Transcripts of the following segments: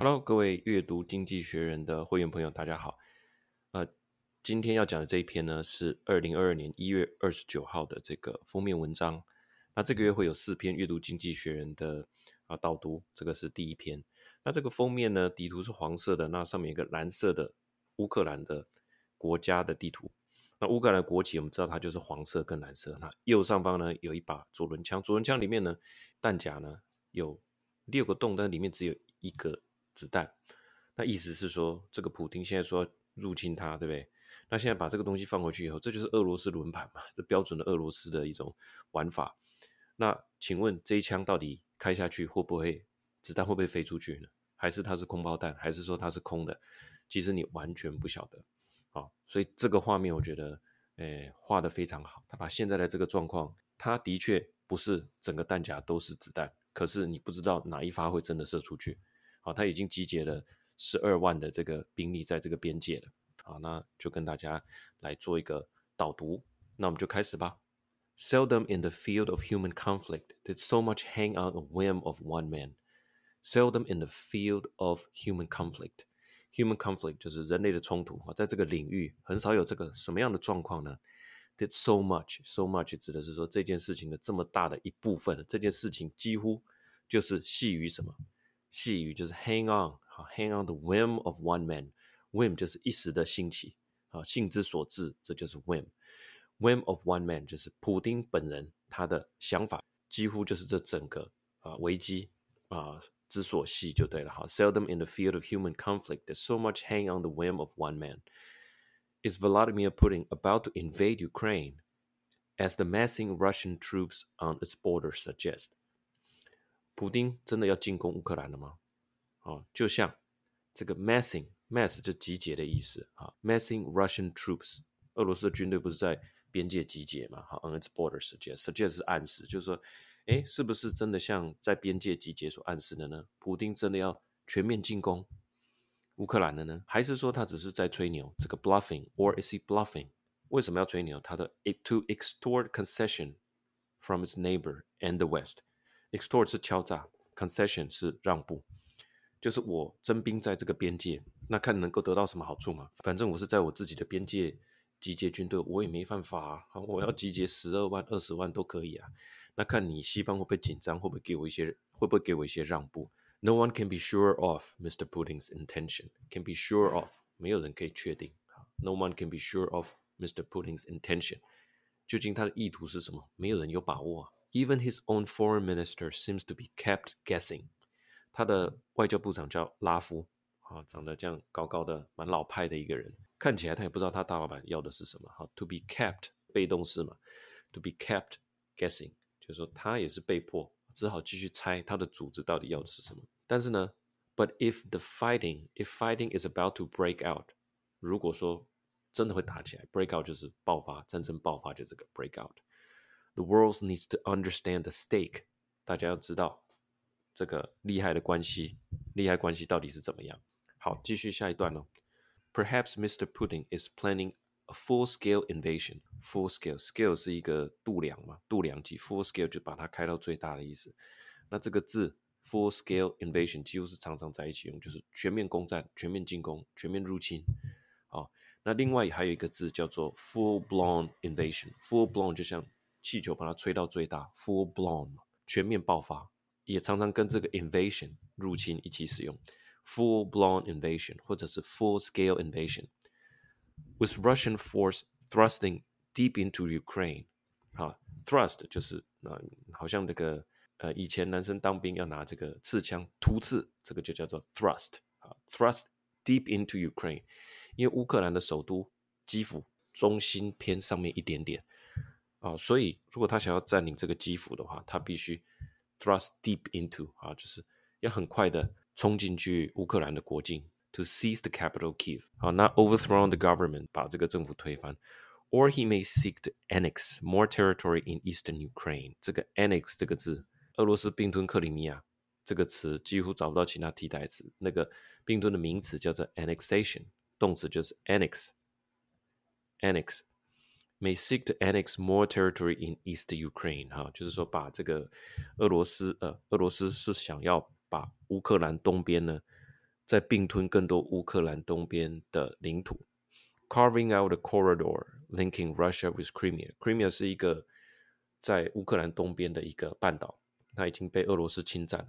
Hello，各位阅读经济学人的会员朋友，大家好。呃，今天要讲的这一篇呢，是二零二二年一月二十九号的这个封面文章。那这个月会有四篇阅读经济学人的啊导读，这个是第一篇。那这个封面呢，底图是黄色的，那上面一个蓝色的乌克兰的国家的地图。那乌克兰国旗我们知道它就是黄色跟蓝色。那右上方呢有一把左轮枪，左轮枪里面呢弹夹呢有六个洞，但里面只有一个。子弹，那意思是说，这个普丁现在说要入侵他，对不对？那现在把这个东西放回去以后，这就是俄罗斯轮盘嘛，这标准的俄罗斯的一种玩法。那请问这一枪到底开下去会不会子弹会不会飞出去呢？还是它是空包弹？还是说它是空的？其实你完全不晓得。好，所以这个画面我觉得，诶，画得非常好。他把现在的这个状况，他的确不是整个弹夹都是子弹，可是你不知道哪一发会真的射出去。好，他已经集结了十二万的这个兵力在这个边界了。好，那就跟大家来做一个导读。那我们就开始吧。Seldom in the field of human conflict did so much hang on a whim of one man. Seldom in the field of human conflict. Human conflict 就是人类的冲突啊，在这个领域很少有这个什么样的状况呢？Did so much, so much 指的是说这件事情的这么大的一部分，这件事情几乎就是系于什么？细语就是 hang on，好，hang on the whim of one man，whim 就是一时的兴起，啊，兴之所至，这就是 whim，whim of one man 就是普丁本人他的想法，几乎就是这整个啊危机啊之所系就对了，好，seldom in the field of human conflict there's so much hang on the whim of one man. Is Vladimir Putin about to invade Ukraine as the massing Russian troops on its border suggest? 普丁真的要进攻乌克兰了吗？哦，就像这个 massing，mass 就集结的意思啊，massing Russian troops，俄罗斯的军队不是在边界集结嘛？哈，on its border suggest，suggest 是暗示，就是说，诶，是不是真的像在边界集结所暗示的呢？普丁真的要全面进攻乌克兰了呢？还是说他只是在吹牛？这个 bluffing，or is he bluffing？为什么要吹牛？他的 to extort concession from its neighbor and the West。Extort 是敲诈，concession 是让步，就是我征兵在这个边界，那看能够得到什么好处嘛？反正我是在我自己的边界集结军队，我也没犯法啊。我要集结十二万、二十万都可以啊。那看你西方会不会紧张，会不会给我一些，会不会给我一些让步？No one can be sure of Mr. Putin's intention. Can be sure of，没有人可以确定。No one can be sure of Mr. Putin's intention. 究竟他的意图是什么？没有人有把握啊。Even his own foreign minister seems to be kept guessing。他的外交部长叫拉夫，啊，长得这样高高的，蛮老派的一个人，看起来他也不知道他大老板要的是什么。哈，to be kept 被动式嘛，to be kept guessing，就是说他也是被迫只好继续猜他的组织到底要的是什么。但是呢，But if the fighting, if fighting is about to break out，如果说真的会打起来，break out 就是爆发，战争爆发就这个 break out。 The world needs to understand the stake。大家要知道这个利害的关系，利害关系到底是怎么样？好，继续下一段喽。Perhaps Mr. Putin is planning a full-scale invasion. Full-scale scale 是一个度量嘛，度量级。Full-scale 就把它开到最大的意思。那这个字 full-scale invasion 几乎是常常在一起用，就是全面攻占、全面进攻、全面入侵。好，那另外还有一个字叫做 full-blown invasion。Full-blown 就像气球把它吹到最大，full blown，全面爆发，也常常跟这个 invasion 入侵一起使用，full blown invasion 或者是 full scale invasion，with Russian force thrusting deep into Ukraine，啊，thrust 就是那好像那个呃以前男生当兵要拿这个刺枪突刺，这个就叫做 thrust，啊，thrust deep into Ukraine，因为乌克兰的首都基辅中心偏上面一点点。啊，所以如果他想要占领这个基辅的话，他必须 thrust deep into 啊，就是要很快的冲进去乌克兰的国境，to seize the capital Kiev，好，那 overthrow the government，把这个政府推翻，or he may seek to annex more territory in eastern Ukraine。这个 annex 这个字，俄罗斯并吞克里米亚这个词几乎找不到其他替代词，那个并吞的名词叫做 annexation，动词就是 annex，annex。May seek to annex more territory in East Ukraine，哈，就是说把这个俄罗斯，呃，俄罗斯是想要把乌克兰东边呢，再并吞更多乌克兰东边的领土，carving out a corridor linking Russia with Crimea。Crimea 是一个在乌克兰东边的一个半岛，它已经被俄罗斯侵占了，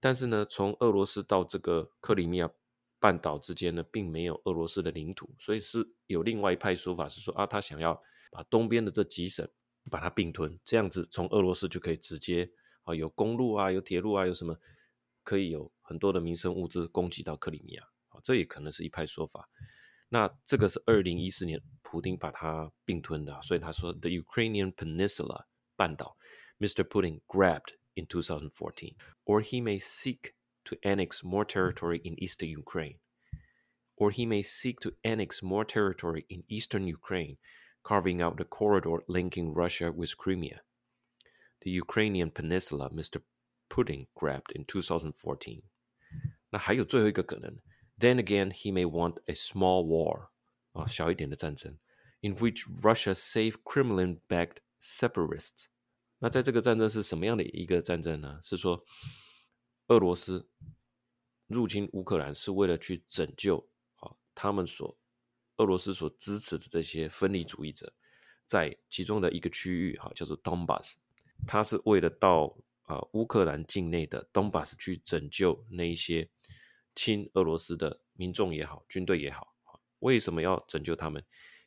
但是呢，从俄罗斯到这个克里米亚半岛之间呢，并没有俄罗斯的领土，所以是有另外一派说法是说啊，他想要。把东边的这几省把它并吞，这样子从俄罗斯就可以直接啊，有公路啊，有铁路啊，有什么可以有很多的民生物资供给到克里米亚啊，这也可能是一派说法。那这个是二零一四年普丁把它并吞的，所以他说 The Ukrainian Peninsula 半岛，Mr. Putin grabbed in 2014, or he may seek to annex more territory in eastern Ukraine, or he may seek to annex more territory in eastern Ukraine. Carving out the corridor linking Russia with Crimea, the Ukrainian peninsula, Mr. Putin grabbed in 2014. 那还有最后一个可能，Then again, he may want a small war 啊，小一点的战争，in which Russia save Kremlin-backed separatists。那在这个战争是什么样的一个战争呢？是说俄罗斯入侵乌克兰是为了去拯救啊他们所。 俄罗斯所支持的这些分离主义者，在其中的一个区域，哈，叫做 Donbas，他是为了到啊乌克兰境内的 Donbas 去拯救那一些亲俄罗斯的民众也好，军队也好，为什么要拯救他们？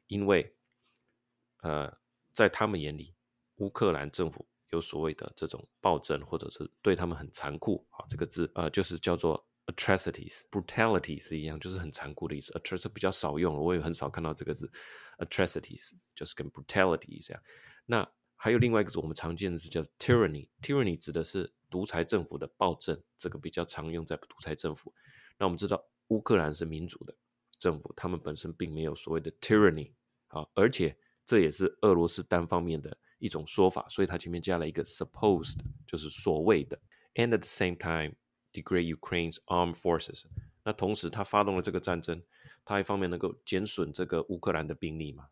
因为，呃，在他们眼里，乌克兰政府有所谓的这种暴政，或者是对他们很残酷，啊，这个字，呃，就是叫做。Atrocities brutality 是一样，就是很残酷的意思。atrocities 比较少用了，我也很少看到这个字。atrocities 就是跟 brutality 一样。那还有另外一个字，我们常见的是叫 tyranny。tyranny 指的是独裁政府的暴政，这个比较常用在独裁政府。那我们知道乌克兰是民主的政府，他们本身并没有所谓的 tyranny 啊，而且这也是俄罗斯单方面的一种说法，所以它前面加了一个 supposed，就是所谓的。And at the same time degrade Ukraine's armed forces。那同时，他发动了这个战争，他一方面能够减损这个乌克兰的兵力嘛，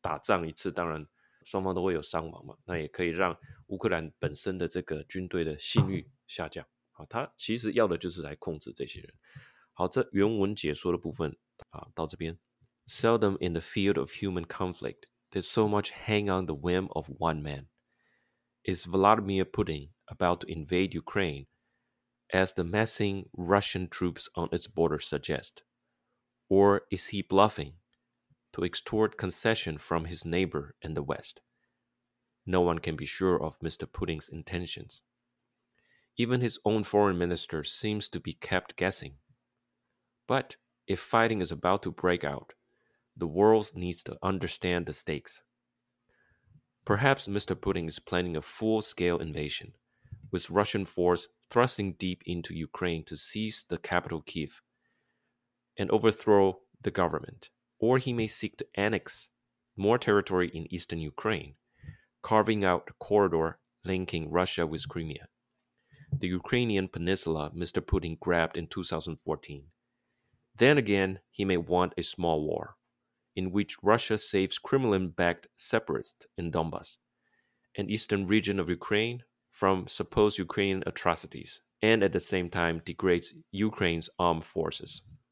打仗一次，当然双方都会有伤亡嘛，那也可以让乌克兰本身的这个军队的信誉下降。好，他其实要的就是来控制这些人。好，这原文解说的部分啊，到这边。Seldom in the field of human conflict did so much hang on the whim of one man. Is Vladimir Putin about to invade Ukraine? As the massing Russian troops on its border suggest? Or is he bluffing to extort concession from his neighbor in the West? No one can be sure of Mr. Putin's intentions. Even his own foreign minister seems to be kept guessing. But if fighting is about to break out, the world needs to understand the stakes. Perhaps Mr. Putin is planning a full scale invasion with Russian force thrusting deep into Ukraine to seize the capital Kiev and overthrow the government, or he may seek to annex more territory in eastern Ukraine, carving out a corridor linking Russia with Crimea, the Ukrainian peninsula Mr. Putin grabbed in 2014. Then again, he may want a small war, in which Russia saves Kremlin backed separatists in Donbass, an eastern region of Ukraine from supposed Ukrainian atrocities and at the same time degrades Ukraine's armed forces.